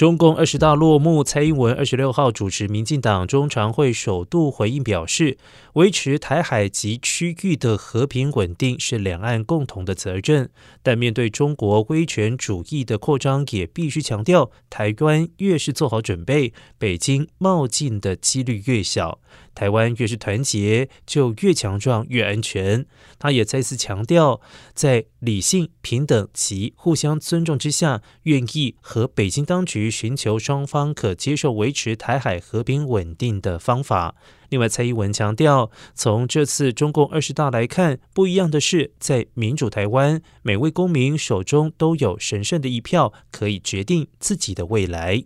中共二十大落幕，蔡英文二十六号主持民进党中常会，首度回应表示，维持台海及区域的和平稳定是两岸共同的责任。但面对中国威权主义的扩张，也必须强调，台湾越是做好准备，北京冒进的几率越小。台湾越是团结，就越强壮、越安全。他也再次强调，在理性、平等及互相尊重之下，愿意和北京当局寻求双方可接受、维持台海和平稳定的方法。另外，蔡英文强调，从这次中共二十大来看，不一样的是，在民主台湾，每位公民手中都有神圣的一票，可以决定自己的未来。